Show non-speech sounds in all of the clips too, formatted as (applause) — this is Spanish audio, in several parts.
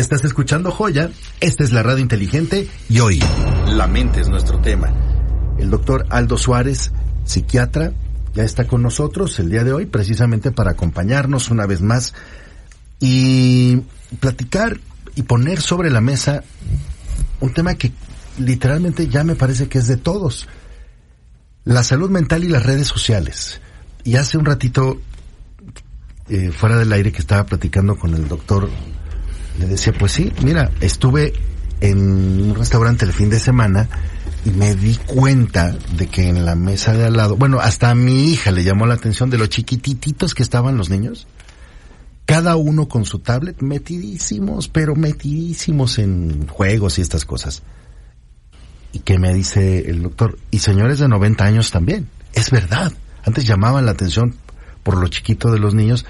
Estás escuchando Joya, esta es la radio inteligente y hoy la mente es nuestro tema. El doctor Aldo Suárez, psiquiatra, ya está con nosotros el día de hoy precisamente para acompañarnos una vez más y platicar y poner sobre la mesa un tema que literalmente ya me parece que es de todos. La salud mental y las redes sociales. Y hace un ratito, eh, fuera del aire, que estaba platicando con el doctor le decía, pues sí, mira, estuve en un restaurante el fin de semana y me di cuenta de que en la mesa de al lado, bueno, hasta a mi hija le llamó la atención de los chiquititos que estaban los niños, cada uno con su tablet, metidísimos, pero metidísimos en juegos y estas cosas. Y que me dice el doctor, y señores de 90 años también, es verdad, antes llamaban la atención por lo chiquito de los niños,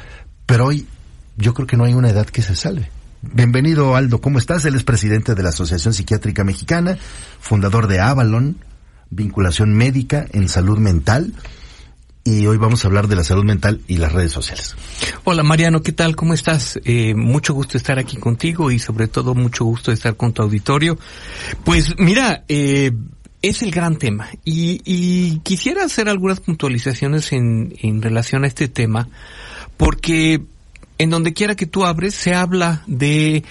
pero hoy yo creo que no hay una edad que se salve. Bienvenido Aldo, ¿cómo estás? Él es presidente de la Asociación Psiquiátrica Mexicana, fundador de Avalon, vinculación médica en salud mental. Y hoy vamos a hablar de la salud mental y las redes sociales. Hola Mariano, ¿qué tal? ¿Cómo estás? Eh, mucho gusto estar aquí contigo y sobre todo mucho gusto estar con tu auditorio. Pues mira, eh, es el gran tema y, y quisiera hacer algunas puntualizaciones en, en relación a este tema porque en donde quiera que tú abres se habla de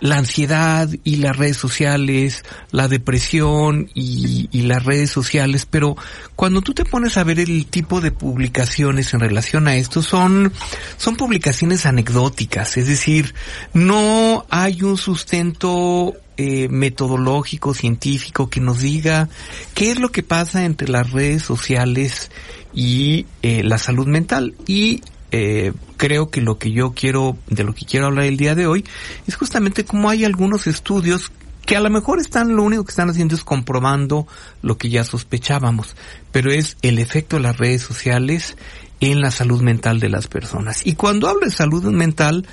la ansiedad y las redes sociales, la depresión y, las redes sociales, pero cuando tú te pones a ver el tipo de publicaciones en relación a esto, son, son publicaciones anecdóticas, es decir, no hay un sustento eh, metodológico, científico, que nos diga qué es lo que pasa entre las redes sociales y eh, la salud mental. Y eh, creo que lo que yo quiero, de lo que quiero hablar el día de hoy, es justamente cómo hay algunos estudios que a lo mejor están, lo único que están haciendo es comprobando lo que ya sospechábamos, pero es el efecto de las redes sociales en la salud mental de las personas. Y cuando hablo de salud mental,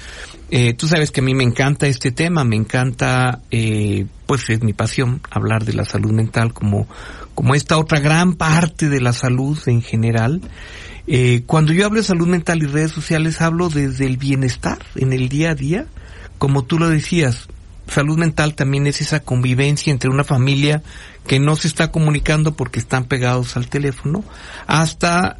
eh, tú sabes que a mí me encanta este tema, me encanta, eh, pues es mi pasión hablar de la salud mental como, como esta otra gran parte de la salud en general. Eh, cuando yo hablo de salud mental y redes sociales, hablo desde el bienestar en el día a día. Como tú lo decías, salud mental también es esa convivencia entre una familia que no se está comunicando porque están pegados al teléfono, hasta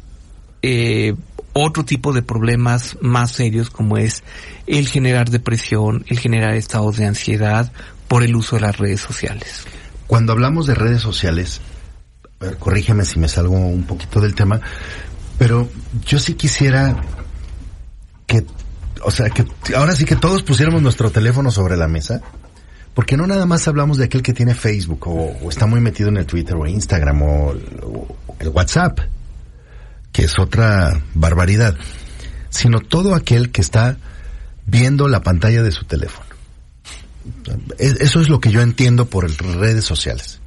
eh, otro tipo de problemas más serios como es el generar depresión, el generar estados de ansiedad por el uso de las redes sociales. Cuando hablamos de redes sociales, corrígeme si me salgo un poquito del tema, pero yo sí quisiera que, o sea, que ahora sí que todos pusiéramos nuestro teléfono sobre la mesa. Porque no nada más hablamos de aquel que tiene Facebook o, está muy metido en el Twitter o Instagram o, o el WhatsApp, que es otra barbaridad, sino todo aquel que está viendo la pantalla de su teléfono. Eso es lo que yo entiendo por redes sociales.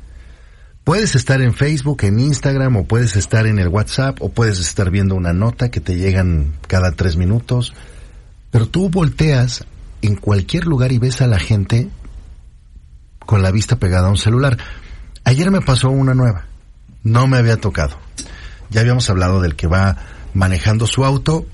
Puedes estar en Facebook, en Instagram, o puedes estar en el WhatsApp, o puedes estar viendo una nota que te llegan cada tres minutos, pero tú volteas en cualquier lugar y ves a la gente con la vista pegada a un celular. Ayer me pasó una nueva, no me había tocado. Ya habíamos hablado del que va manejando su auto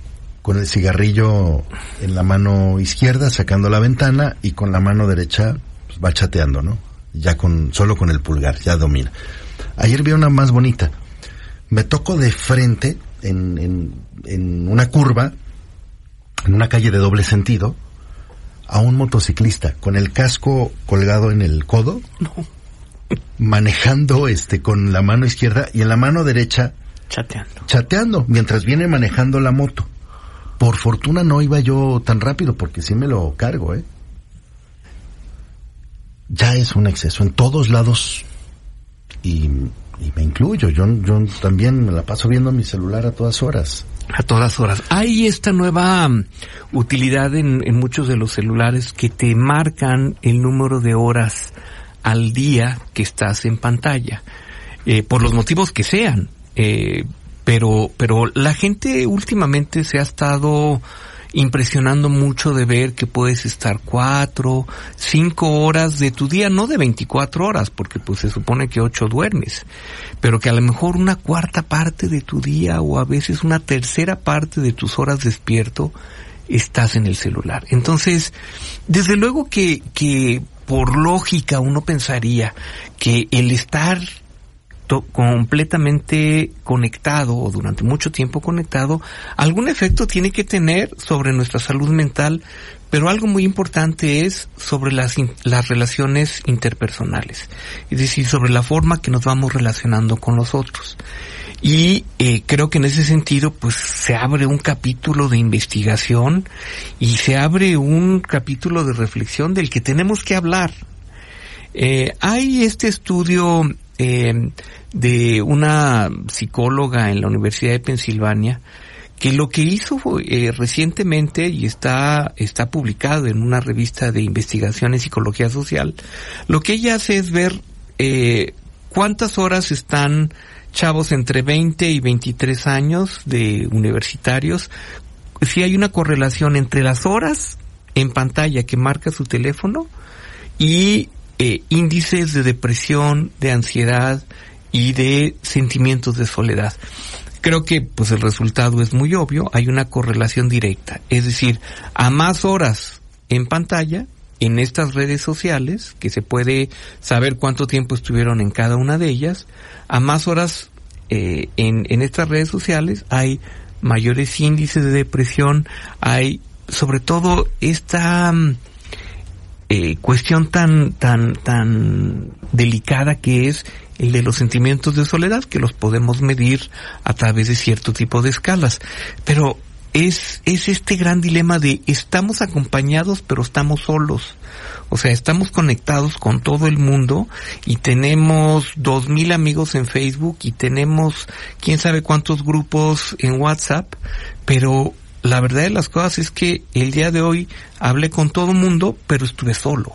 con el cigarrillo en la mano izquierda, sacando la ventana, y con la mano derecha pues, va chateando, ¿no? Ya con, solo con el pulgar, ya domina. Ayer vi una más bonita. Me toco de frente en, en, en una curva, en una calle de doble sentido, a un motociclista con el casco colgado en el codo, manejando este con la mano izquierda y en la mano derecha chateando. Chateando mientras viene manejando la moto. Por fortuna no iba yo tan rápido porque sí me lo cargo, ¿eh? Ya es un exceso en todos lados y, y me incluyo. Yo, yo también me la paso viendo mi celular a todas horas. A todas horas. Hay esta nueva mm, utilidad en, en, muchos de los celulares que te marcan el número de horas al día que estás en pantalla, eh, por los motivos que sean. Eh, pero, pero la gente últimamente se ha estado impresionando mucho de ver que puedes estar cuatro, cinco horas de tu día, no de 24 horas, porque pues se supone que ocho duermes, pero que a lo mejor una cuarta parte de tu día o a veces una tercera parte de tus horas despierto estás en el celular. Entonces, desde luego que, que por lógica uno pensaría que el estar completamente conectado o durante mucho tiempo conectado, algún efecto tiene que tener sobre nuestra salud mental, pero algo muy importante es sobre las, las relaciones interpersonales, es decir, sobre la forma que nos vamos relacionando con los otros. Y eh, creo que en ese sentido, pues se abre un capítulo de investigación y se abre un capítulo de reflexión del que tenemos que hablar. Eh, hay este estudio eh, de una psicóloga en la Universidad de Pensilvania que lo que hizo eh, recientemente y está está publicado en una revista de investigación en psicología social, lo que ella hace es ver eh, cuántas horas están chavos entre 20 y 23 años de universitarios, si hay una correlación entre las horas en pantalla que marca su teléfono y eh, índices de depresión, de ansiedad y de sentimientos de soledad. Creo que pues el resultado es muy obvio, hay una correlación directa, es decir, a más horas en pantalla, en estas redes sociales, que se puede saber cuánto tiempo estuvieron en cada una de ellas, a más horas eh, en, en estas redes sociales hay mayores índices de depresión, hay sobre todo esta mm, eh, cuestión tan, tan, tan delicada que es el de los sentimientos de soledad, que los podemos medir a través de cierto tipo de escalas. Pero es, es este gran dilema de estamos acompañados pero estamos solos. O sea, estamos conectados con todo el mundo y tenemos dos mil amigos en Facebook y tenemos quién sabe cuántos grupos en WhatsApp, pero la verdad de las cosas es que el día de hoy hablé con todo el mundo, pero estuve solo.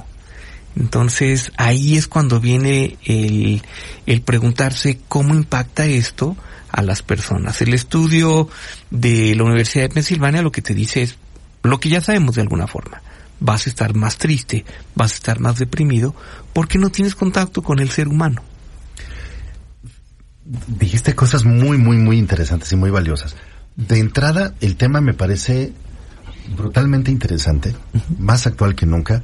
Entonces ahí es cuando viene el, el preguntarse cómo impacta esto a las personas. El estudio de la Universidad de Pensilvania lo que te dice es lo que ya sabemos de alguna forma. Vas a estar más triste, vas a estar más deprimido porque no tienes contacto con el ser humano. Dijiste cosas muy, muy, muy interesantes y muy valiosas de entrada, el tema me parece brutalmente interesante, más actual que nunca,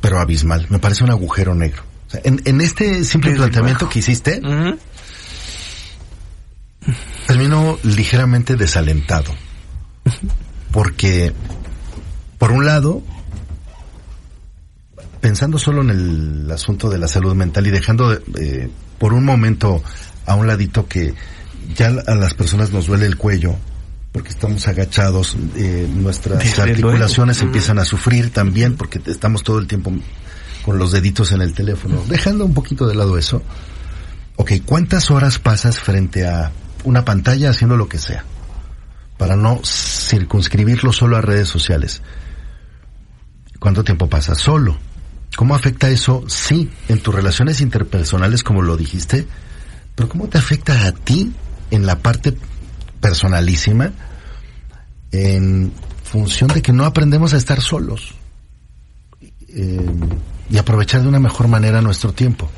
pero abismal. Me parece un agujero negro. en, este simple planteamiento que hiciste, termino ligeramente desalentado. Porque, por un lado, pensando solo en el asunto de la salud mental y dejando eh, por un momento a un ladito que ya a las personas nos duele el cuello porque estamos agachados, eh, nuestras articulaciones empiezan a sufrir también porque estamos todo el tiempo con los deditos en el teléfono. Dejando un poquito de lado eso, ok, ¿cuántas horas pasas frente a una pantalla haciendo lo que sea? Para no circunscribirlo solo a redes sociales. ¿Cuánto tiempo pasas solo? ¿Cómo afecta eso? Sí, en tus relaciones interpersonales, como lo dijiste, pero ¿cómo te afecta a ti en la parte personalísima en función de que no aprendemos a estar solos eh, y aprovechar de una mejor manera nuestro tiempo.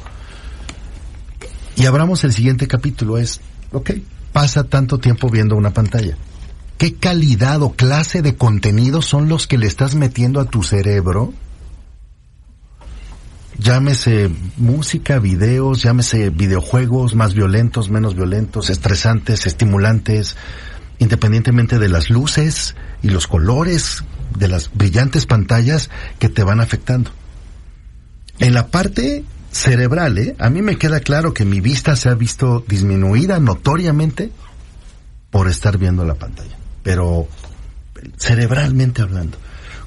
Y abramos el siguiente capítulo, es, ok, pasa tanto tiempo viendo una pantalla. ¿Qué calidad o clase de contenido son los que le estás metiendo a tu cerebro llámese música, videos, llámese videojuegos más violentos, menos violentos, estresantes, estimulantes, independientemente de las luces y los colores de las brillantes pantallas que te van afectando. En la parte cerebral, ¿eh? a mí me queda claro que mi vista se ha visto disminuida notoriamente por estar viendo la pantalla, pero cerebralmente hablando,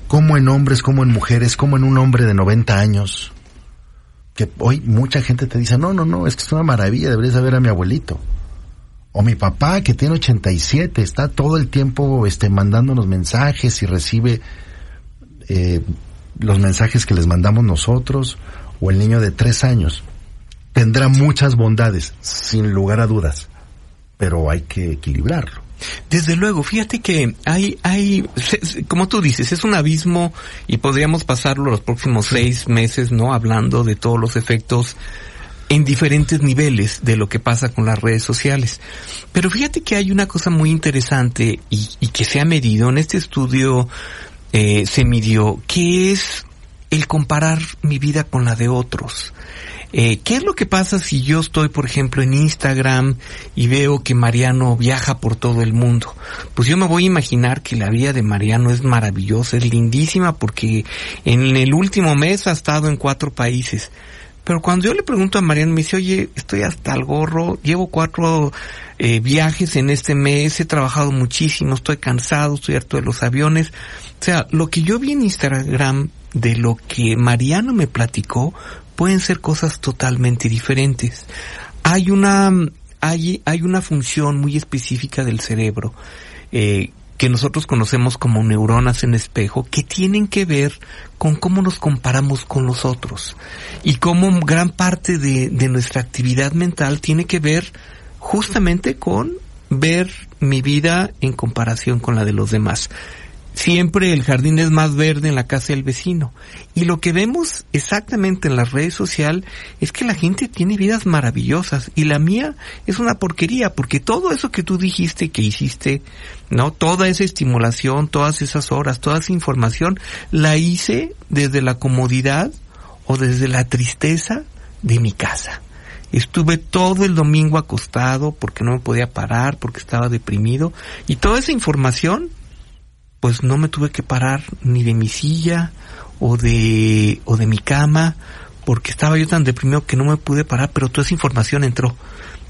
como en hombres, como en mujeres, como en un hombre de 90 años, que hoy mucha gente te dice, no, no, no, es que es una maravilla, deberías ver a mi abuelito. O mi papá que tiene 87, está todo el tiempo este, mandándonos mensajes y recibe eh, los mensajes que les mandamos nosotros. O el niño de tres años. Tendrá muchas bondades, sin lugar a dudas. Pero hay que equilibrarlo. Desde luego, fíjate que hay, hay, como tú dices, es un abismo y podríamos pasarlo los próximos seis meses, ¿no? Hablando de todos los efectos en diferentes niveles de lo que pasa con las redes sociales. Pero fíjate que hay una cosa muy interesante y, y que se ha medido en este estudio, eh, se midió, que es el comparar mi vida con la de otros. Eh, ¿Qué es lo que pasa si yo estoy, por ejemplo, en Instagram y veo que Mariano viaja por todo el mundo? Pues yo me voy a imaginar que la vida de Mariano es maravillosa, es lindísima, porque en el último mes ha estado en cuatro países. Pero cuando yo le pregunto a Mariano, me dice, oye, estoy hasta el gorro, llevo cuatro eh, viajes en este mes, he trabajado muchísimo, estoy cansado, estoy harto de los aviones. O sea, lo que yo vi en Instagram de lo que Mariano me platicó pueden ser cosas totalmente diferentes. Hay una, hay, hay una función muy específica del cerebro, eh, que nosotros conocemos como neuronas en espejo, que tienen que ver con cómo nos comparamos con los otros. Y cómo gran parte de, de nuestra actividad mental tiene que ver justamente con ver mi vida en comparación con la de los demás siempre el jardín es más verde en la casa del vecino. Y lo que vemos exactamente en las redes sociales es que la gente tiene vidas maravillosas y la mía es una porquería porque todo eso que tú dijiste que hiciste, ¿no? Toda esa estimulación, todas esas horas, toda esa información, la hice desde la comodidad o desde la tristeza de mi casa. Estuve todo el domingo acostado porque no me podía parar, porque estaba deprimido y toda esa información pues no me tuve que parar ni de mi silla o de, o de mi cama, porque estaba yo tan deprimido que no me pude parar, pero toda esa información entró.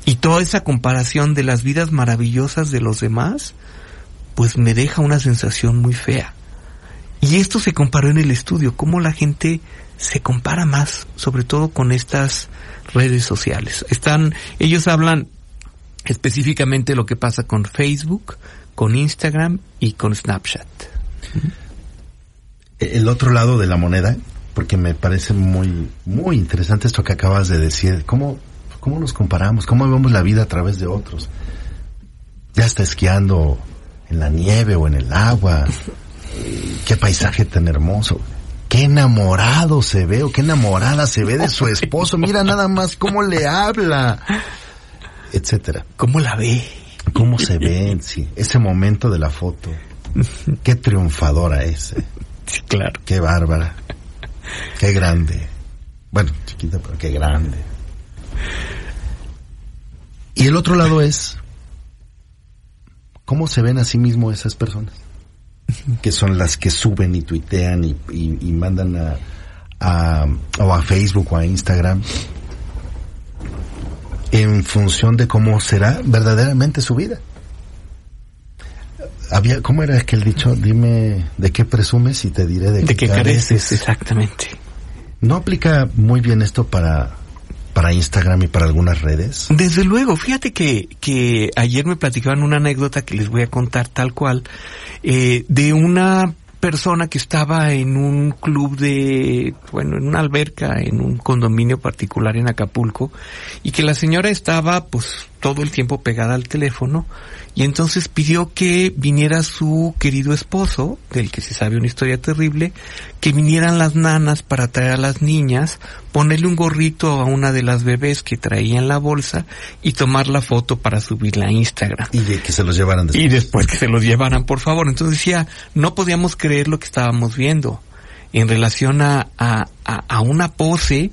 Y toda esa comparación de las vidas maravillosas de los demás, pues me deja una sensación muy fea. Y esto se comparó en el estudio, cómo la gente se compara más, sobre todo con estas redes sociales. Están, ellos hablan específicamente lo que pasa con Facebook, con Instagram y con Snapchat. El otro lado de la moneda, porque me parece muy, muy interesante esto que acabas de decir, cómo, cómo nos comparamos, cómo vemos la vida a través de otros. Ya está esquiando en la nieve o en el agua, qué paisaje tan hermoso qué enamorado se ve o qué enamorada se ve de su (laughs) esposo. Mira nada más cómo le habla, etcétera. ¿Cómo la ve? Cómo se ve, sí, ese momento de la foto. Qué triunfadora es. Eh. Sí, claro. Qué bárbara. Qué grande. Bueno, chiquita, pero qué grande. Y el otro lado es cómo se ven a sí mismo esas personas. Que son las que suben y tuitean y, y, mandan a, a, o a Facebook o a Instagram en función de cómo será verdaderamente su vida. Había, ¿Cómo era aquel dicho? Dime de qué presumes y te diré de, de qué careces. Exactamente. ¿No aplica muy bien esto para, para Instagram y para algunas redes? Desde luego, fíjate que, que ayer me platicaban una anécdota que les voy a contar tal cual, eh, de una persona que estaba en un club de, bueno, en una alberca, en un condominio particular en Acapulco, y que la señora estaba pues todo el tiempo pegada al teléfono y entonces pidió que viniera su querido esposo, del que se sabe una historia terrible, que vinieran las nanas para traer a las niñas, ponerle un gorrito a una de las bebés que traía en la bolsa y tomar la foto para subirla a Instagram. Y que se los llevaran después. Y después que se los llevaran, por favor. Entonces decía, no podíamos creer lo que estábamos viendo en relación a, a, a una pose.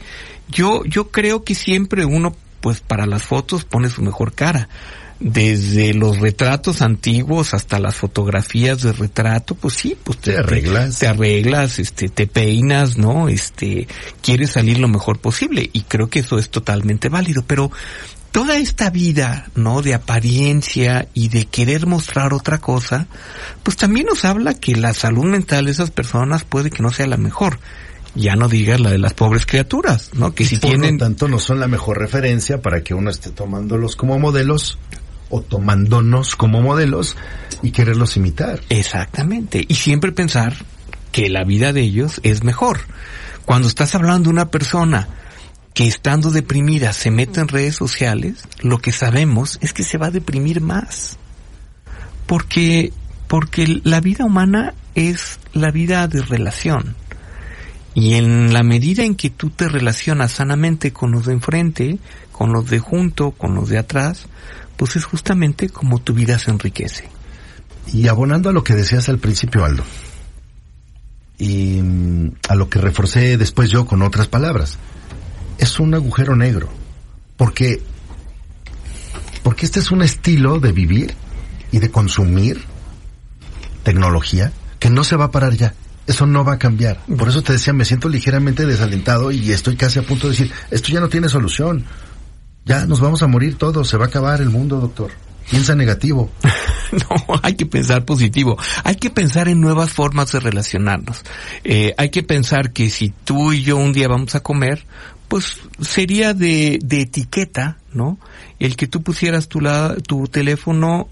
Yo, yo creo que siempre uno pues para las fotos pone su mejor cara. Desde los retratos antiguos hasta las fotografías de retrato, pues sí, pues te, arreglas. Te, arreglas, este, te peinas, ¿no? Este, quieres salir lo mejor posible y creo que eso es totalmente válido, pero toda esta vida, ¿no? De apariencia y de querer mostrar otra cosa, pues también nos habla que la salud mental de esas personas puede que no sea la mejor ya no digas la de las pobres criaturas, ¿no? Que si por tienen... Lo tanto, no son la mejor referencia para que uno esté tomándolos como modelos o tomándonos como modelos y quererlos imitar. Exactamente. Y siempre pensar que la vida de ellos es mejor. Cuando estás hablando de una persona que estando deprimida se mete en redes sociales, lo que sabemos es que se va a deprimir más. Porque, porque la vida humana es la vida de relación. Y en la medida en que tú te relacionas sanamente con los de enfrente, con los de junto, con los de atrás, pues es justamente como tu vida se enriquece. Y abonando a lo que decías al principio, Aldo, y mm, a lo que reforcé después yo con otras palabras, es un agujero negro, porque porque este es un estilo de vivir y de consumir tecnología que no se va a parar ya. Eso no va a cambiar. Por eso te decía, me siento ligeramente desalentado y estoy casi a punto de decir, esto ya no tiene solución. Ya nos vamos a morir todos, se va a acabar el mundo, doctor. Piensa negativo. (laughs) no, hay que pensar positivo. Hay que pensar en nuevas formas de relacionarnos. Eh, hay que pensar que si tú y yo un día vamos a comer, pues sería de, de etiqueta, ¿no? El que tú pusieras tu, la, tu teléfono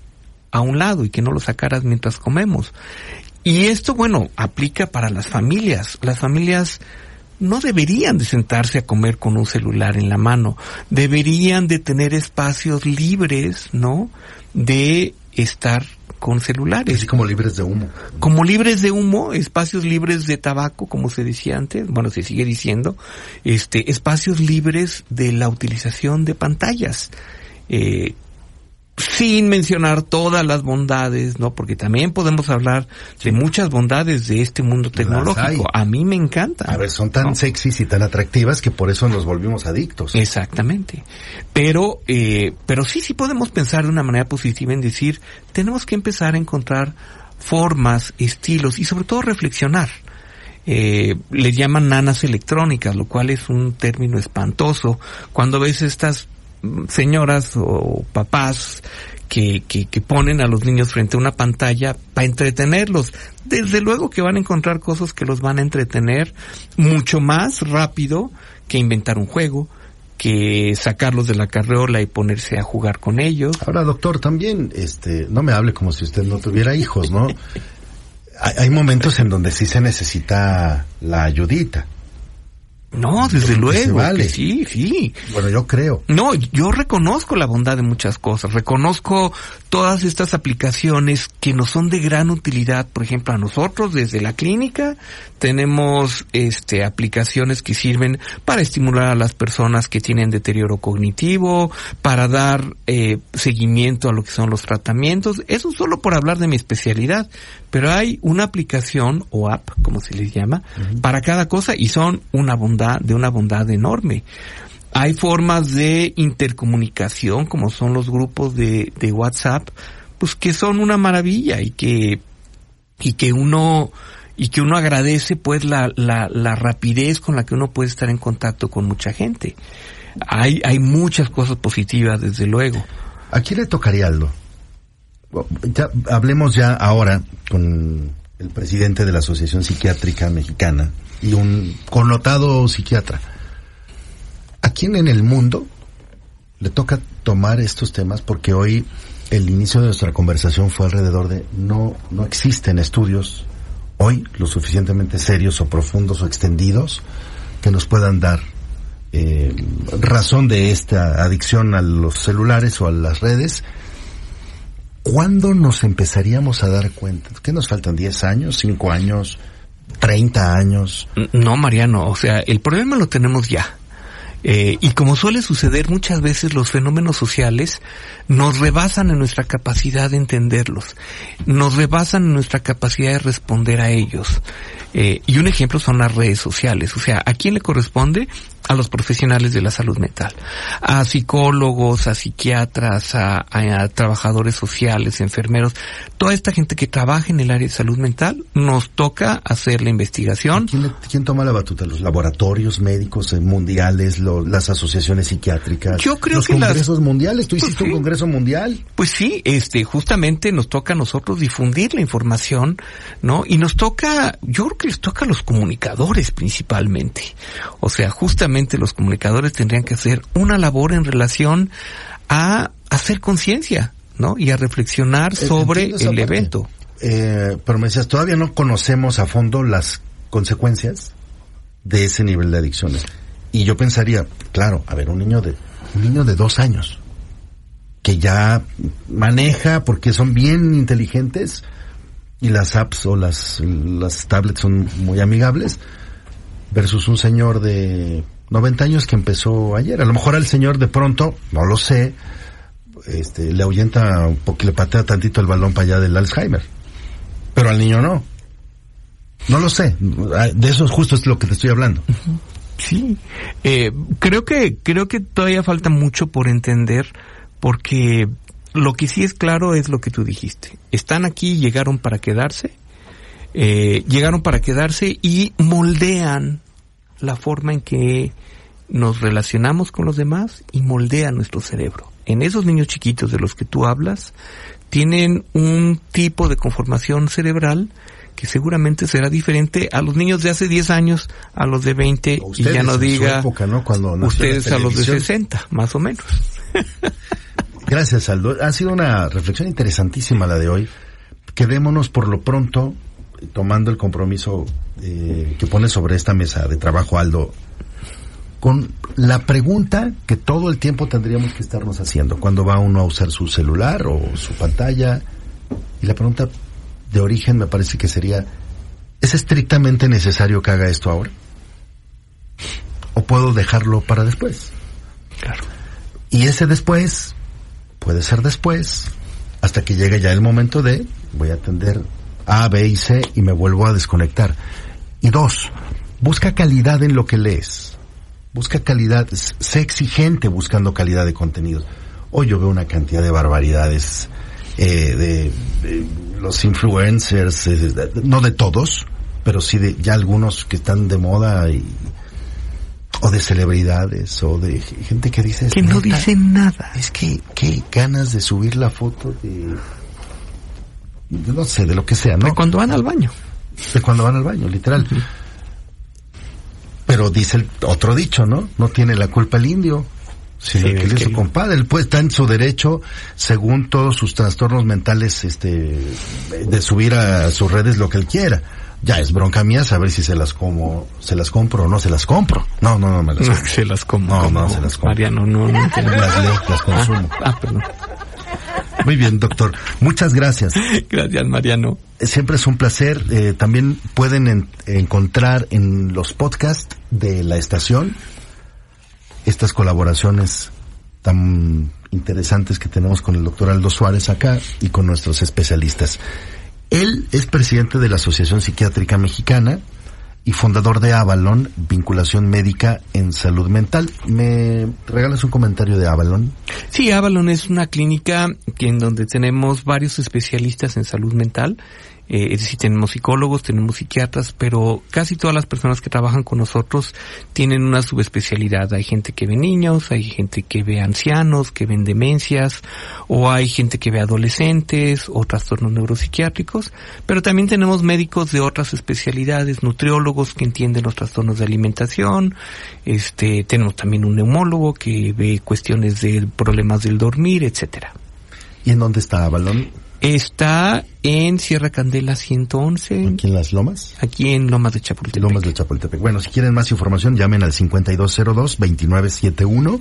a un lado y que no lo sacaras mientras comemos. Y esto, bueno, aplica para las familias. Las familias no deberían de sentarse a comer con un celular en la mano. Deberían de tener espacios libres, ¿no? De estar con celulares. Así como libres de humo. Como libres de humo, espacios libres de tabaco, como se decía antes, bueno, se sigue diciendo, este, espacios libres de la utilización de pantallas. Eh, sin mencionar todas las bondades, ¿no? Porque también podemos hablar de muchas bondades de este mundo tecnológico. A mí me encanta. A ver, son tan sexys y tan atractivas que por eso nos volvimos adictos. Exactamente. Pero, eh, pero sí, sí podemos pensar de una manera positiva en decir, tenemos que empezar a encontrar formas, estilos y sobre todo reflexionar. Eh, le llaman nanas electrónicas, lo cual es un término espantoso. Cuando ves estas señoras o papás que, que, que, ponen a los niños frente a una pantalla para entretenerlos. Desde luego que van a encontrar cosas que los van a entretener mucho más rápido que inventar un juego, que sacarlos de la carreola y ponerse a jugar con ellos. Ahora, doctor, también, este, no me hable como si usted no tuviera hijos, ¿no? (laughs) hay, hay momentos en donde sí se necesita la ayudita. No, desde luego. Vale. sí, sí. Bueno, yo creo. No, yo reconozco la bondad de muchas cosas. Reconozco todas estas aplicaciones que nos son de gran utilidad. Por ejemplo, a nosotros desde la clínica tenemos este aplicaciones que sirven para estimular a las personas que tienen deterioro cognitivo, para dar eh, seguimiento a lo que son los tratamientos. Eso solo por hablar de mi especialidad. Pero hay una aplicación o app, como se les llama, uh -huh. para cada cosa y son una bondad, de una bondad enorme. Hay formas de intercomunicación, como son los grupos de, de WhatsApp, pues que son una maravilla y que, y que uno, y que uno agradece pues la, la, la rapidez con la que uno puede estar en contacto con mucha gente. Hay, hay muchas cosas positivas, desde luego. ¿A quién le tocaría algo? Ya, hablemos ya ahora con el presidente de la Asociación Psiquiátrica Mexicana y un connotado psiquiatra. ¿A quién en el mundo le toca tomar estos temas? Porque hoy el inicio de nuestra conversación fue alrededor de no, no existen estudios hoy lo suficientemente serios o profundos o extendidos que nos puedan dar eh, razón de esta adicción a los celulares o a las redes ¿cuándo nos empezaríamos a dar cuenta? ¿Qué nos faltan? ¿10 años? ¿5 años? ¿30 años? No, Mariano, o sea, el problema lo tenemos ya. Eh, y como suele suceder muchas veces los fenómenos sociales nos rebasan en nuestra capacidad de entenderlos, nos rebasan en nuestra capacidad de responder a ellos. Eh, y un ejemplo son las redes sociales, o sea, ¿a quién le corresponde? A los profesionales de la salud mental, a psicólogos, a psiquiatras, a, a, a, trabajadores sociales, enfermeros, toda esta gente que trabaja en el área de salud mental, nos toca hacer la investigación. ¿Quién, quién toma la batuta? ¿Los laboratorios médicos mundiales, lo, las asociaciones psiquiátricas? Yo creo los que congresos las... mundiales. ¿Tú hiciste pues sí. un congreso mundial? Pues sí, este, justamente nos toca a nosotros difundir la información, ¿no? Y nos toca, yo creo que les toca a los comunicadores principalmente. O sea, justamente los comunicadores tendrían que hacer una labor en relación a hacer conciencia, ¿no? Y a reflexionar Eh, sobre el parte. evento. Eh, pero me decías, todavía no conocemos a fondo las consecuencias de ese nivel de adicciones. Y yo pensaría, claro, a ver, un niño de, un niño de dos años, que ya maneja porque son bien inteligentes y las apps o las, las tablets son muy amigables, versus un señor de 90 años que empezó ayer. A lo mejor al señor de pronto, no lo sé, este, le ahuyenta un poco, le patea tantito el balón para allá del Alzheimer. Pero al niño no. No lo sé. De eso justo es lo que te estoy hablando. Sí, eh, creo que creo que todavía falta mucho por entender, porque lo que sí es claro es lo que tú dijiste. Están aquí, llegaron para quedarse, eh, llegaron para quedarse y moldean la forma en que nos relacionamos con los demás y moldean nuestro cerebro. En esos niños chiquitos de los que tú hablas, tienen un tipo de conformación cerebral que seguramente será diferente a los niños de hace 10 años, a los de 20 O y ya no diga época, ¿no? Cuando ustedes a los de televisión. 60, más o menos. (laughs) Gracias, Aldo. Ha sido una reflexión interesantísima la de hoy. Quedémonos por lo pronto tomando el compromiso eh, que pone sobre esta mesa de trabajo, Aldo, con la pregunta que todo el tiempo tendríamos que estarnos haciendo. cuando va uno a usar su celular o su pantalla? Y la pregunta de origen me parece que sería, ¿es estrictamente necesario que haga esto ahora? ¿O puedo dejarlo para después? Claro. Y ese después puede ser después, hasta que llegue ya el momento de voy a atender A, B y C y me vuelvo a desconectar. Y dos, busca calidad en lo que lees. Busca calidad, sé exigente buscando calidad de contenidos. Hoy yo veo una cantidad de barbaridades eh, de, de los influencers, eh, de- no de todos, pero sí de ya algunos que están de moda y o de celebridades o de gente que dice Que no "Neta, dicen nada. es que qué ganas de subir la foto de de no sé de lo que sea no De cuando van al baño. De cuando van al baño literal pero dice el otro dicho no no tiene la culpa el indio sino Sí, el que le compadre él pues está en su derecho según todos sus trastornos mentales este de subir a sus redes lo que él quiera ya es bronca mía saber si se las como se las compro o no se las compro no no no me las No, (laughs) compro. se las como. No, no, se las como. Mariano, no, no las leo las consumo Ah, perdón. Muy bien doctor muchas gracias Gracias, Mariano. Siempre es un placer. Eh, también pueden en- encontrar en los podcasts de la estación estas colaboraciones tan interesantes que tenemos con el doctor Aldo Suárez acá y con nuestros especialistas. Él es presidente de la Asociación Psiquiátrica Mexicana y fundador de Avalon, vinculación médica en salud mental. ¿Me regalas un comentario de Avalon? Sí, Avalon es una clínica que en donde tenemos varios especialistas en salud mental. Eh, es decir, tenemos psicólogos, tenemos psiquiatras, pero casi todas las personas que trabajan con nosotros tienen una subespecialidad. Hay gente que ve niños, hay gente que ve ancianos, que ven demencias, o hay gente que ve adolescentes, o trastornos neuropsiquiátricos, pero también tenemos médicos de otras especialidades, nutriólogos que entienden los trastornos de alimentación, este, tenemos también un neumólogo que ve cuestiones de problemas del dormir, etcétera. ¿Y en dónde está Avalon? Está en Sierra Candela 111, ¿Aquí en las Lomas? aquí en Lomas de Chapultepec. Lomas de Chapultepec. Bueno, si quieren más información, llamen al 5202-2971,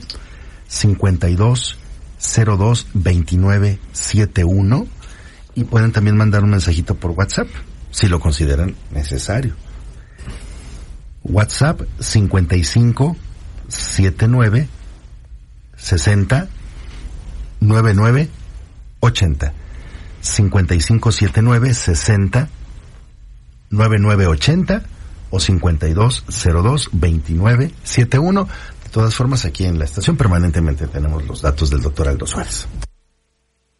5202-2971, y pueden también mandar un mensajito por WhatsApp, si lo consideran necesario. WhatsApp 55 79 60 99 80 5579 60 9980 o 5202 2971. De todas formas, aquí en la estación permanentemente tenemos los datos del doctor Aldo Suárez.